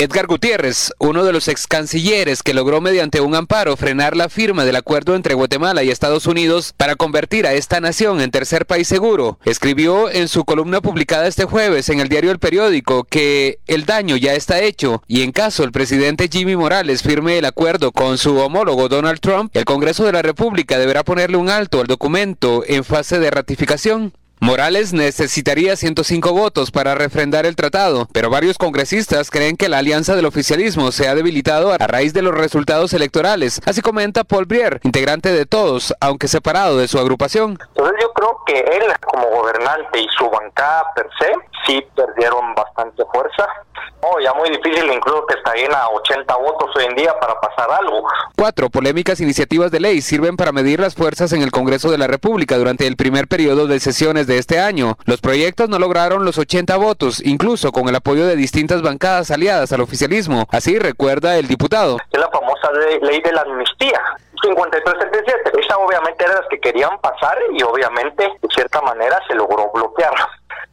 Edgar Gutiérrez, uno de los ex cancilleres que logró mediante un amparo frenar la firma del acuerdo entre Guatemala y Estados Unidos para convertir a esta nación en tercer país seguro, escribió en su columna publicada este jueves en el diario El Periódico que el daño ya está hecho y en caso el presidente Jimmy Morales firme el acuerdo con su homólogo Donald Trump, el Congreso de la República deberá ponerle un alto al documento en fase de ratificación. Morales necesitaría 105 votos para refrendar el tratado, pero varios congresistas creen que la alianza del oficialismo se ha debilitado a raíz de los resultados electorales, así comenta Paul Brier, integrante de Todos, aunque separado de su agrupación. Entonces yo creo que él como gobernante y su bancada per se sí perdieron bastante fuerza. Oh, ya muy difícil incluso que está a 80 votos hoy en día para pasar algo. Cuatro polémicas iniciativas de ley sirven para medir las fuerzas en el Congreso de la República durante el primer periodo de sesiones de este año. Los proyectos no lograron los 80 votos, incluso con el apoyo de distintas bancadas aliadas al oficialismo. Así recuerda el diputado. Es la famosa ley de la amnistía. 5377. Esa obviamente era las que querían pasar y obviamente de cierta manera se logró bloquear.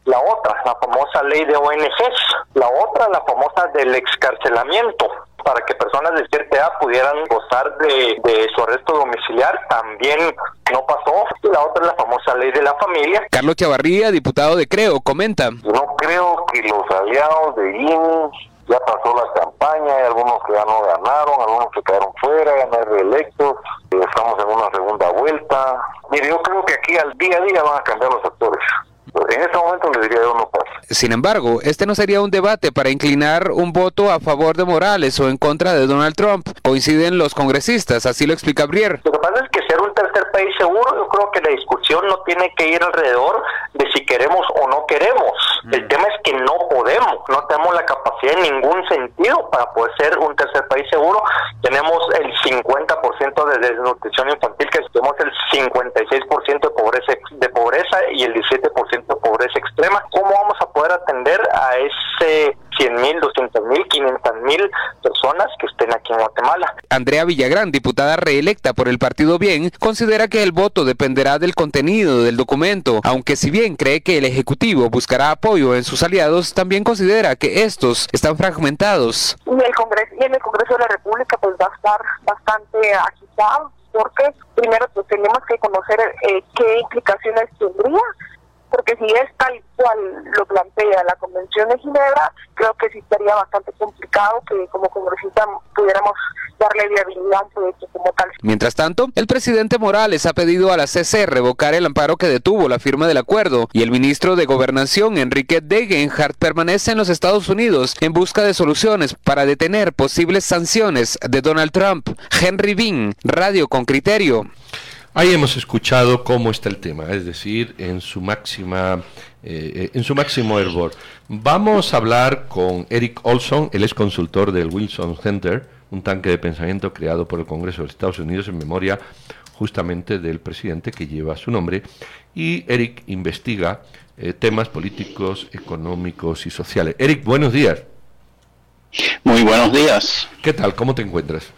La otra, la famosa ley de ONGs. La otra, la famosa del excarcelamiento para que personas de cierta edad pudieran gozar de, de, su arresto domiciliar, también no pasó. Y la otra es la famosa ley de la familia. Carlos Chavarría, diputado de Creo, comenta. No creo que los aliados de IN ya pasó la campaña, hay algunos que ya no ganaron, algunos que quedaron fuera, ya no hay reelectos, estamos en una segunda vuelta. Mire, yo creo que aquí al día a día van a cambiar los actores. En este momento le diría yo no pasa. Sin embargo, este no sería un debate para inclinar un voto a favor de Morales o en contra de Donald Trump. Coinciden los congresistas, así lo explica Brier. Lo que pasa es que ser un tercer país seguro, yo creo que la discusión no tiene que ir alrededor de si queremos o no queremos. El tema es que no podemos, no tenemos la capacidad en ningún sentido para poder ser un tercer país seguro. Tenemos el 50% de desnutrición infantil, que tenemos el 56% de pobreza, de pobreza y el 17% de pobreza extrema. ¿Cómo vamos a poder atender a ese 100 mil, 200 mil, 500 mil personas que estén aquí en Guatemala? Andrea Villagrán, diputada reelecta por el Partido Bien, considera que el voto dependerá del contenido del documento, aunque si bien cree que el Ejecutivo buscará apoyo en sus aliados, también considera que estos están fragmentados. Y el Congreso, y en el Congreso de la República pues va a estar bastante agitado porque primero pues tenemos que conocer eh, qué implicaciones tendría porque si es tal cual lo plantea la Convención de Ginebra, creo que sí estaría bastante complicado que como congresista pudiéramos darle viabilidad un proyecto como tal. Mientras tanto, el presidente Morales ha pedido a la CC revocar el amparo que detuvo la firma del acuerdo y el ministro de Gobernación, Enrique Degenhardt, permanece en los Estados Unidos en busca de soluciones para detener posibles sanciones de Donald Trump. Henry Bean, Radio con Criterio. Ahí hemos escuchado cómo está el tema, es decir, en su máxima, eh, en su máximo hervor. Vamos a hablar con Eric Olson, él es consultor del Wilson Center, un tanque de pensamiento creado por el Congreso de Estados Unidos en memoria justamente del presidente que lleva su nombre. Y Eric investiga eh, temas políticos, económicos y sociales. Eric, buenos días. Muy buenos días. ¿Qué tal? ¿Cómo te encuentras?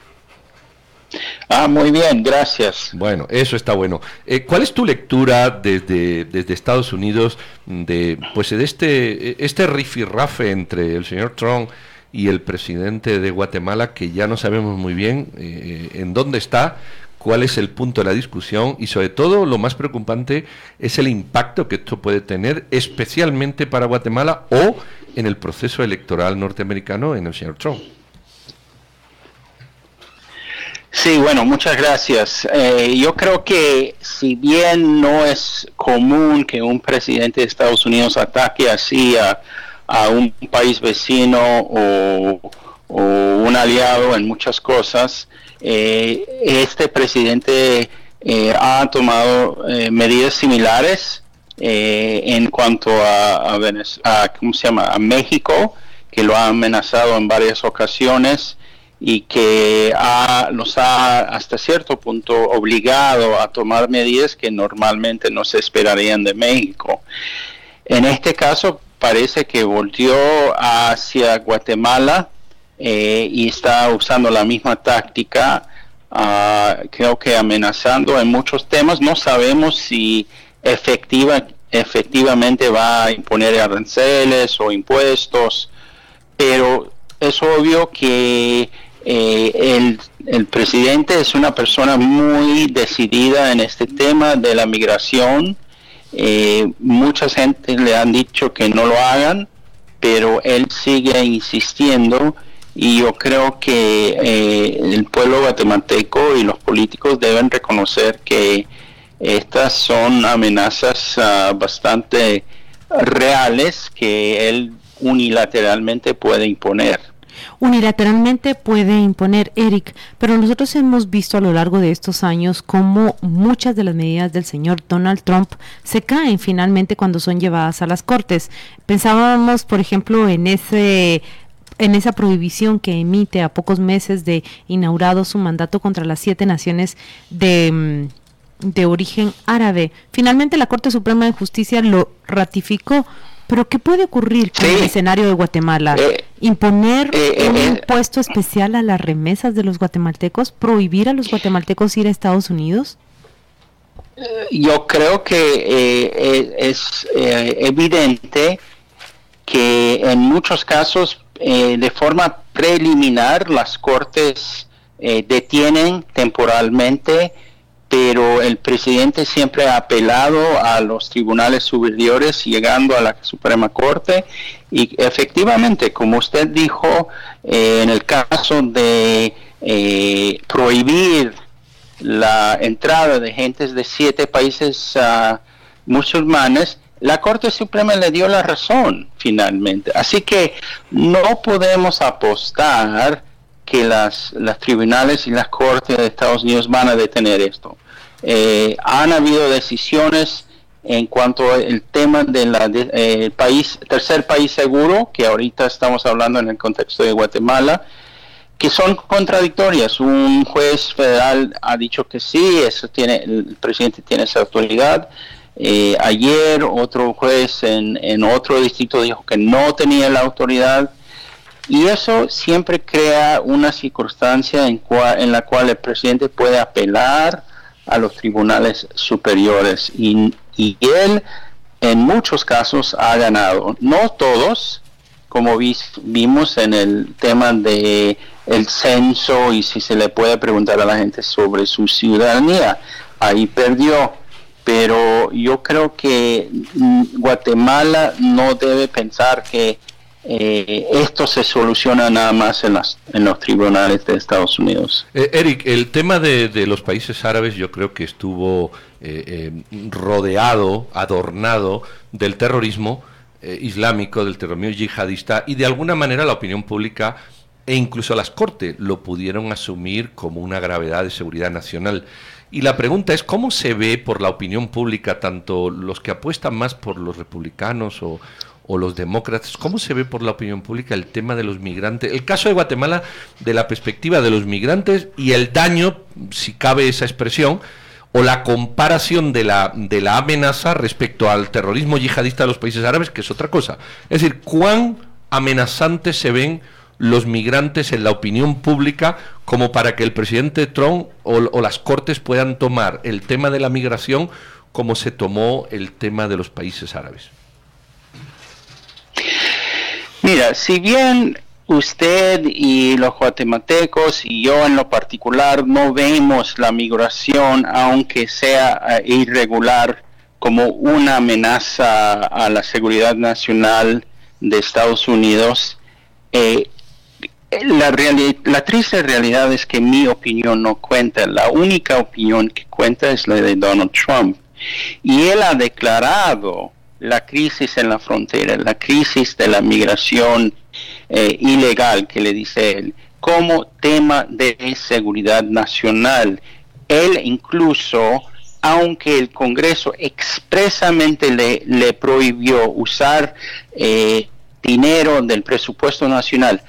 Ah, muy bien, gracias. Bueno, eso está bueno. Eh, ¿Cuál es tu lectura desde, desde Estados Unidos de pues de este este rifirrafe entre el señor Trump y el presidente de Guatemala que ya no sabemos muy bien eh, en dónde está, cuál es el punto de la discusión y sobre todo lo más preocupante es el impacto que esto puede tener especialmente para Guatemala o en el proceso electoral norteamericano en el señor Trump. Sí, bueno, muchas gracias. Eh, yo creo que si bien no es común que un presidente de Estados Unidos ataque así a, un país vecino o, un aliado en muchas cosas, eh, este presidente eh, ha tomado medidas similares en cuanto a, a, ¿cómo se llama? a México, que lo ha amenazado en varias ocasiones y que los ha hasta cierto punto obligado a tomar medidas que normalmente no se esperarían de México. En este caso parece que volteó hacia Guatemala eh, y está usando la misma táctica ah, creo que amenazando en muchos temas. No sabemos si efectiva, efectivamente va a imponer aranceles o impuestos, pero es obvio que eh, el, presidente es una persona muy decidida en este tema de la migración. Eh, mucha gente le han dicho que no lo hagan, pero él sigue insistiendo y yo creo que eh, el pueblo guatemalteco y los políticos deben reconocer que estas son amenazas ah, bastante reales que él unilateralmente puede imponer unilateralmente puede imponer Eric, pero nosotros hemos visto a lo largo de estos años cómo muchas de las medidas del señor Donald Trump se caen finalmente cuando son llevadas a las cortes. Pensábamos, por ejemplo, en ese en esa prohibición que emite a pocos meses de inaugurado su mandato contra las siete naciones de, mm, de origen árabe. Finalmente la Corte Suprema de Justicia lo ratificó, pero ¿qué puede ocurrir con el escenario de Guatemala? Eh, ¿Imponer eh, un eh, impuesto especial a las remesas de los guatemaltecos? ¿Prohibir a los guatemaltecos ir a Estados Unidos? Yo creo que es evidente que en muchos casos de forma preliminar las cortes detienen temporalmente pero el presidente siempre ha apelado a los tribunales superiores, llegando a la Suprema Corte, y efectivamente, como usted dijo, eh, en el caso de eh, prohibir la entrada de gentes de siete países uh, musulmanes, la Corte Suprema le dio la razón finalmente. Así que no podemos apostar que las, las tribunales y las cortes de Estados Unidos van a detener esto. Eh, han habido decisiones en cuanto al tema del de, eh, país, tercer país seguro, que ahorita estamos hablando en el contexto de Guatemala, que son contradictorias. Un juez federal ha dicho que sí, eso tiene, el presidente tiene esa autoridad. Eh, ayer otro juez en, en otro distrito dijo que no tenía la autoridad. Y eso siempre crea una circunstancia en, en la cual el presidente puede apelar a los tribunales superiores y, él en muchos casos ha ganado. No todos, como vimos en el tema de el censo y si se le puede preguntar a la gente sobre su ciudadanía, ahí perdió. Pero yo creo que mm, Guatemala no debe pensar que eh, esto se soluciona nada más en, las, en los tribunales de Estados Unidos. Eh, Eric, el tema de, los países árabes yo creo que estuvo eh, rodeado, adornado del terrorismo islámico, del terrorismo yihadista y de alguna manera la opinión pública e incluso las cortes lo pudieron asumir como una gravedad de seguridad nacional. Y la pregunta es, ¿cómo se ve por la opinión pública, tanto los que apuestan más por los republicanos o, o los demócratas, ¿cómo se ve por la opinión pública el tema de los migrantes? El caso de Guatemala, de la perspectiva de los migrantes y el daño, si cabe esa expresión, o la comparación de la, de la amenaza respecto al terrorismo yihadista de los países árabes, que es otra cosa. Es decir, cuán amenazantes se ven los migrantes en la opinión pública como para que el presidente Trump o, o las cortes puedan tomar el tema de la migración como se tomó el tema de los países árabes. Mira, si bien usted y los guatemaltecos y yo en lo particular no vemos la migración, aunque sea eh, irregular, como una amenaza a la seguridad nacional de Estados Unidos, eh, la, la triste realidad es que mi opinión no cuenta. La única opinión que cuenta es la de Donald Trump. Y él ha declarado la crisis en la frontera, la crisis de la migración eh, ilegal que le dice él, como tema de seguridad nacional. Él incluso, aunque el Congreso expresamente le, le prohibió usar eh, dinero del presupuesto nacional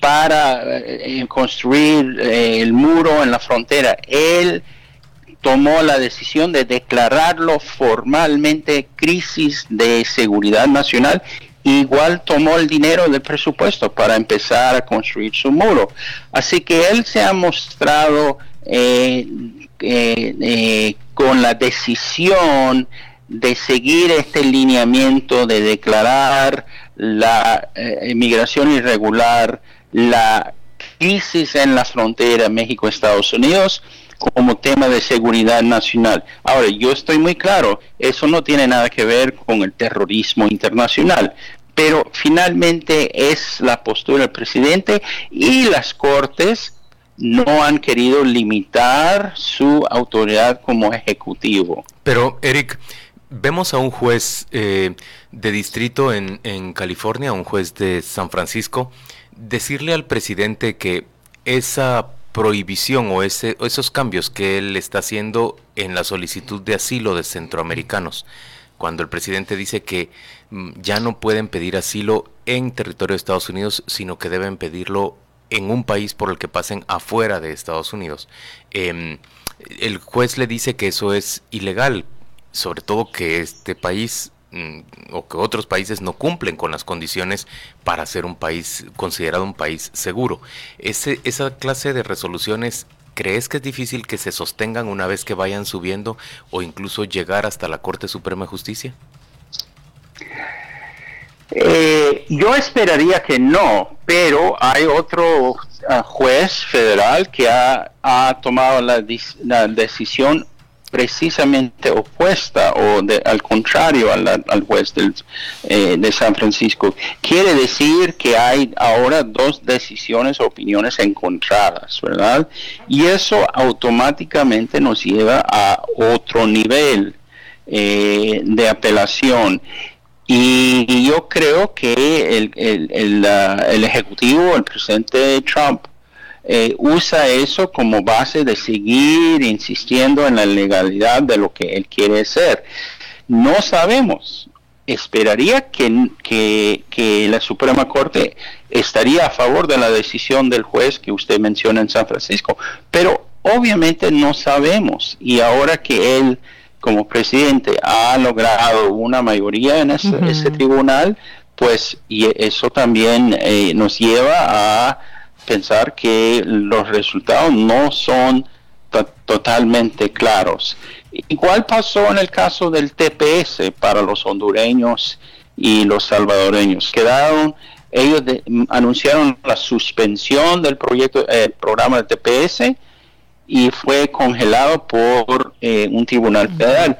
para eh, construir el muro en la frontera, él tomó la decisión de declararlo formalmente crisis de seguridad nacional, igual tomó el dinero del presupuesto para empezar a construir su muro. Así que él se ha mostrado eh, eh, con la decisión de seguir este lineamiento de declarar la inmigración irregular, la crisis en las fronteras México-Estados Unidos como tema de seguridad nacional. Ahora, yo estoy muy claro, eso no tiene nada que ver con el terrorismo internacional, pero finalmente es la postura del presidente y las cortes no han querido limitar su autoridad como ejecutivo. Pero, Eric, vemos a un juez eh, de distrito en, en California, un juez de San Francisco, decirle al presidente que esa prohibición o, ese, esos cambios que él está haciendo en la solicitud de asilo de centroamericanos, cuando el presidente dice que mm, ya no pueden pedir asilo en territorio de Estados Unidos, sino que deben pedirlo en un país por el que pasen afuera de Estados Unidos. Em, el juez le dice que eso es ilegal, sobre todo que este país o que otros países no cumplen con las condiciones para ser un país considerado un país seguro. Esa clase de resoluciones, ¿crees que es difícil que se sostengan una vez que vayan subiendo o incluso llegar hasta la Corte Suprema de Justicia? Eh, yo esperaría que no, pero hay otro ah, juez federal que ha, tomado la, decisión precisamente opuesta o al contrario al, juez eh, de San Francisco. Quiere decir que hay ahora dos decisiones o opiniones encontradas, ¿verdad? Y eso automáticamente nos lleva a otro nivel eh, de apelación. Y, yo creo que el, el, Ejecutivo, el presidente Trump, eh, usa eso como base de seguir insistiendo en la legalidad de lo que él quiere hacer. No sabemos. Esperaría que, que, que, la Suprema Corte estaría a favor de la decisión del juez que usted menciona en San Francisco, pero obviamente no sabemos. Y ahora que él como presidente ha logrado una mayoría en ese, tribunal, pues y eso también eh, nos lleva a pensar que los resultados no son totalmente claros. Igual pasó en el caso del TPS para los hondureños y los salvadoreños. Quedaron, ellos anunciaron la suspensión del proyecto, el programa del TPS, y fue congelado por eh, un tribunal federal.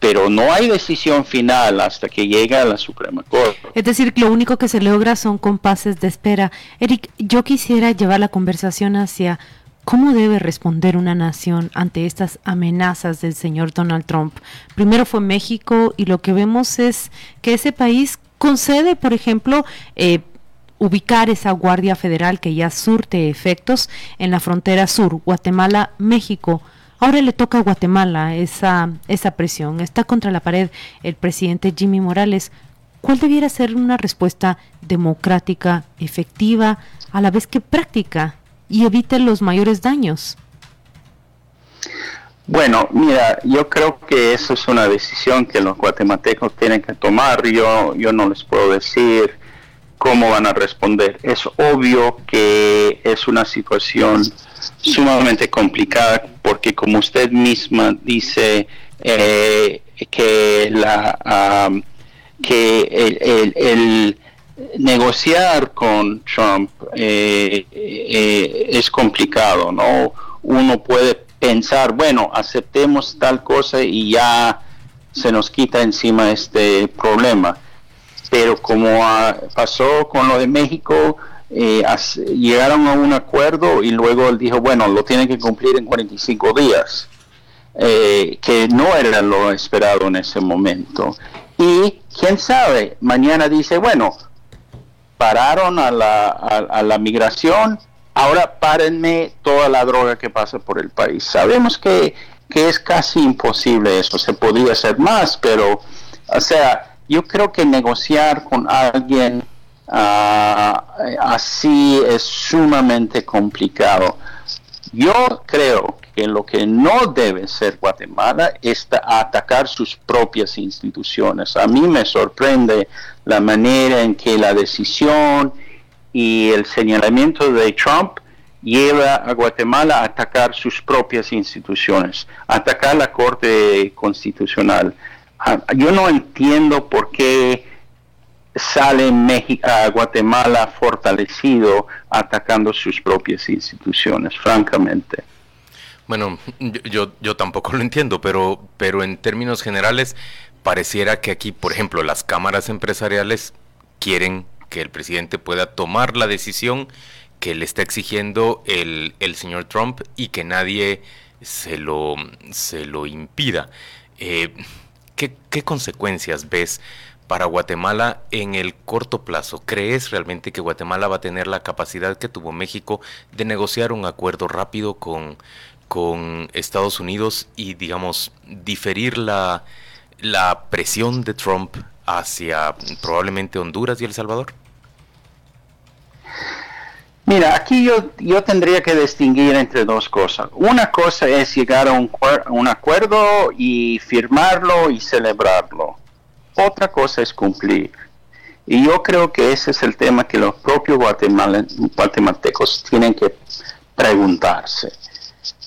Pero no hay decisión final hasta que llega a la Suprema Corte. Es decir, lo único que se logra son compases de espera. Eric, yo quisiera llevar la conversación hacia cómo debe responder una nación ante estas amenazas del señor Donald Trump. Primero fue México y lo que vemos es que ese país concede, por ejemplo, eh, ubicar esa Guardia Federal que ya surte efectos en la frontera sur, Guatemala-México. Ahora le toca a Guatemala esa, esa presión. Está contra la pared el presidente Jimmy Morales. ¿Cuál debiera ser una respuesta democrática, efectiva, a la vez que práctica y evite los mayores daños? Bueno, mira, yo creo que eso es una decisión que los guatemaltecos tienen que tomar. Yo, yo no les puedo decir cómo van a responder. Es obvio que es una situación sumamente complicada porque como usted misma dice eh, que la que el, negociar con Trump eh, eh, es complicado, ¿no? Uno puede pensar, bueno, aceptemos tal cosa y ya se nos quita encima este problema pero como pasó con lo de México, eh, llegaron a un acuerdo y luego él dijo, bueno, lo tienen que cumplir en 45 días, eh, que no era lo esperado en ese momento. Y quién sabe, mañana dice, bueno, pararon a la, a la migración, ahora párenme toda la droga que pasa por el país. Sabemos que, que es casi imposible eso, se podría hacer más, pero, o sea, yo creo que negociar con alguien así es sumamente complicado. Yo creo que lo que no debe ser Guatemala es atacar sus propias instituciones. A mí me sorprende la manera en que la decisión y el señalamiento de Trump lleva a Guatemala a atacar sus propias instituciones, atacar la Corte Constitucional. Ah, yo no entiendo por qué sale México, a Guatemala fortalecido atacando sus propias instituciones, francamente. Bueno, yo, yo tampoco lo entiendo, pero, pero en términos generales pareciera que aquí, por ejemplo, las cámaras empresariales quieren que el presidente pueda tomar la decisión que le está exigiendo el, el señor Trump y que nadie se lo, se lo impida. Eh, ¿qué, ¿Qué consecuencias ves para Guatemala en el corto plazo? ¿Crees realmente que Guatemala va a tener la capacidad que tuvo México de negociar un acuerdo rápido con, con Estados Unidos y, digamos, diferir la, la presión de Trump hacia probablemente Honduras y El Salvador? Mira, aquí yo, yo tendría que distinguir entre dos cosas. Una cosa es llegar a un, un acuerdo y firmarlo y celebrarlo. Otra cosa es cumplir. Y yo creo que ese es el tema que los propios guatemaltecos tienen que preguntarse.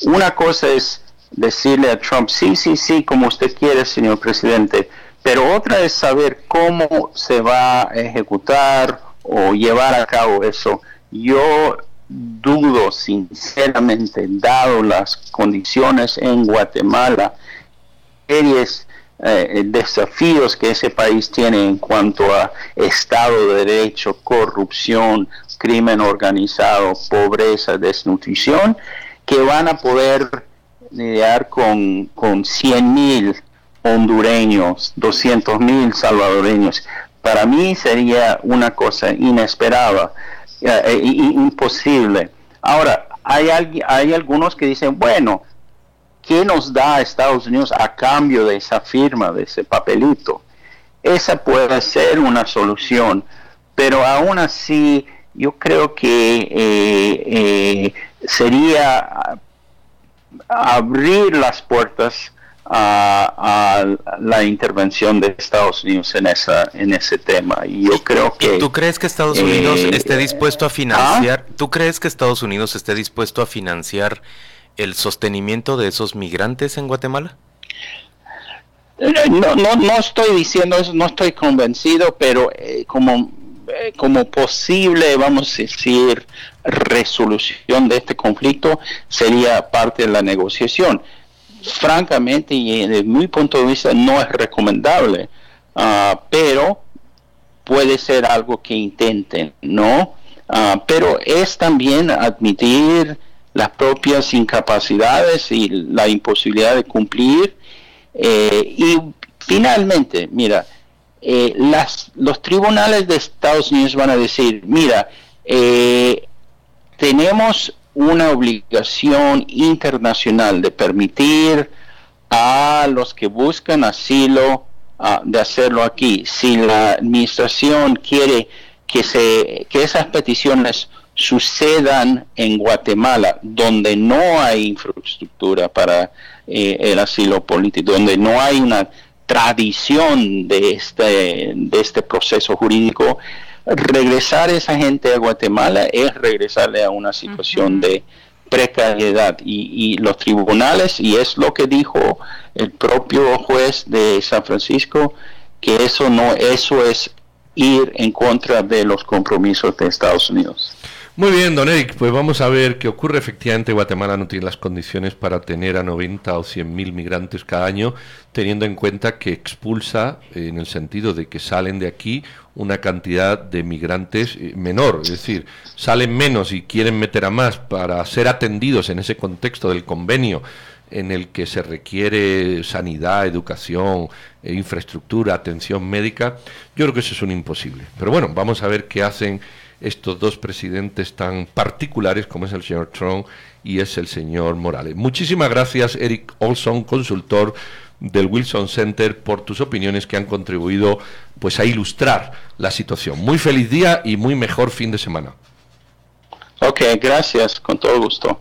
Una cosa es decirle a Trump, sí, sí, sí, como usted quiere, señor presidente, pero otra es saber cómo se va a ejecutar o llevar a cabo eso yo dudo sinceramente, dado las condiciones en Guatemala, series eh, desafíos que ese país tiene en cuanto a Estado de Derecho, corrupción, crimen organizado, pobreza, desnutrición, que van a poder lidiar con, con 100 mil hondureños, 200 mil salvadoreños. Para mí sería una cosa inesperada. Eh, eh, imposible. Ahora, hay, hay algunos que dicen, bueno, ¿qué nos da Estados Unidos a cambio de esa firma, de ese papelito? Esa puede ser una solución, pero aún así yo creo que eh, sería abrir las puertas a, la intervención de Estados Unidos en esa en ese tema y yo creo que tú crees que Estados Unidos eh, esté dispuesto a financiar ¿ah? tú crees que Estados Unidos esté dispuesto a financiar el sostenimiento de esos migrantes en Guatemala eh, no no no estoy diciendo eso no estoy convencido pero eh, como como posible vamos a decir resolución de este conflicto sería parte de la negociación francamente y desde mi punto de vista no es recomendable, ah, pero puede ser algo que intenten, ¿no? Ah, pero es también admitir las propias incapacidades y la imposibilidad de cumplir. Eh, y finalmente, mira, eh, las, los tribunales de Estados Unidos van a decir, mira, eh, tenemos una obligación internacional de permitir a los que buscan asilo ah, de hacerlo aquí. Si la administración quiere que, se, que esas peticiones sucedan en Guatemala, donde no hay infraestructura para eh, el asilo político, donde no hay una tradición de este, de este proceso jurídico, regresar esa gente a Guatemala es regresarle a una situación de precariedad y, los tribunales, y es lo que dijo el propio juez de San Francisco, que eso no, eso es ir en contra de los compromisos de Estados Unidos. Muy bien, don Eric, pues vamos a ver qué ocurre. Efectivamente, Guatemala no tiene las condiciones para tener a 90 o 100 mil migrantes cada año, teniendo en cuenta que expulsa, en el sentido de que salen de aquí, una cantidad de migrantes eh, menor. Es decir, salen menos y quieren meter a más para ser atendidos en ese contexto del convenio en el que se requiere sanidad, educación, e infraestructura, atención médica, yo creo que eso es un imposible. Pero bueno, vamos a ver qué hacen estos dos presidentes tan particulares como es el señor Trump y es el señor Morales. Muchísimas gracias, Eric Olson, consultor del Wilson Center, por tus opiniones que han contribuido pues a ilustrar la situación. Muy feliz día y muy mejor fin de semana. Ok, gracias, con todo gusto.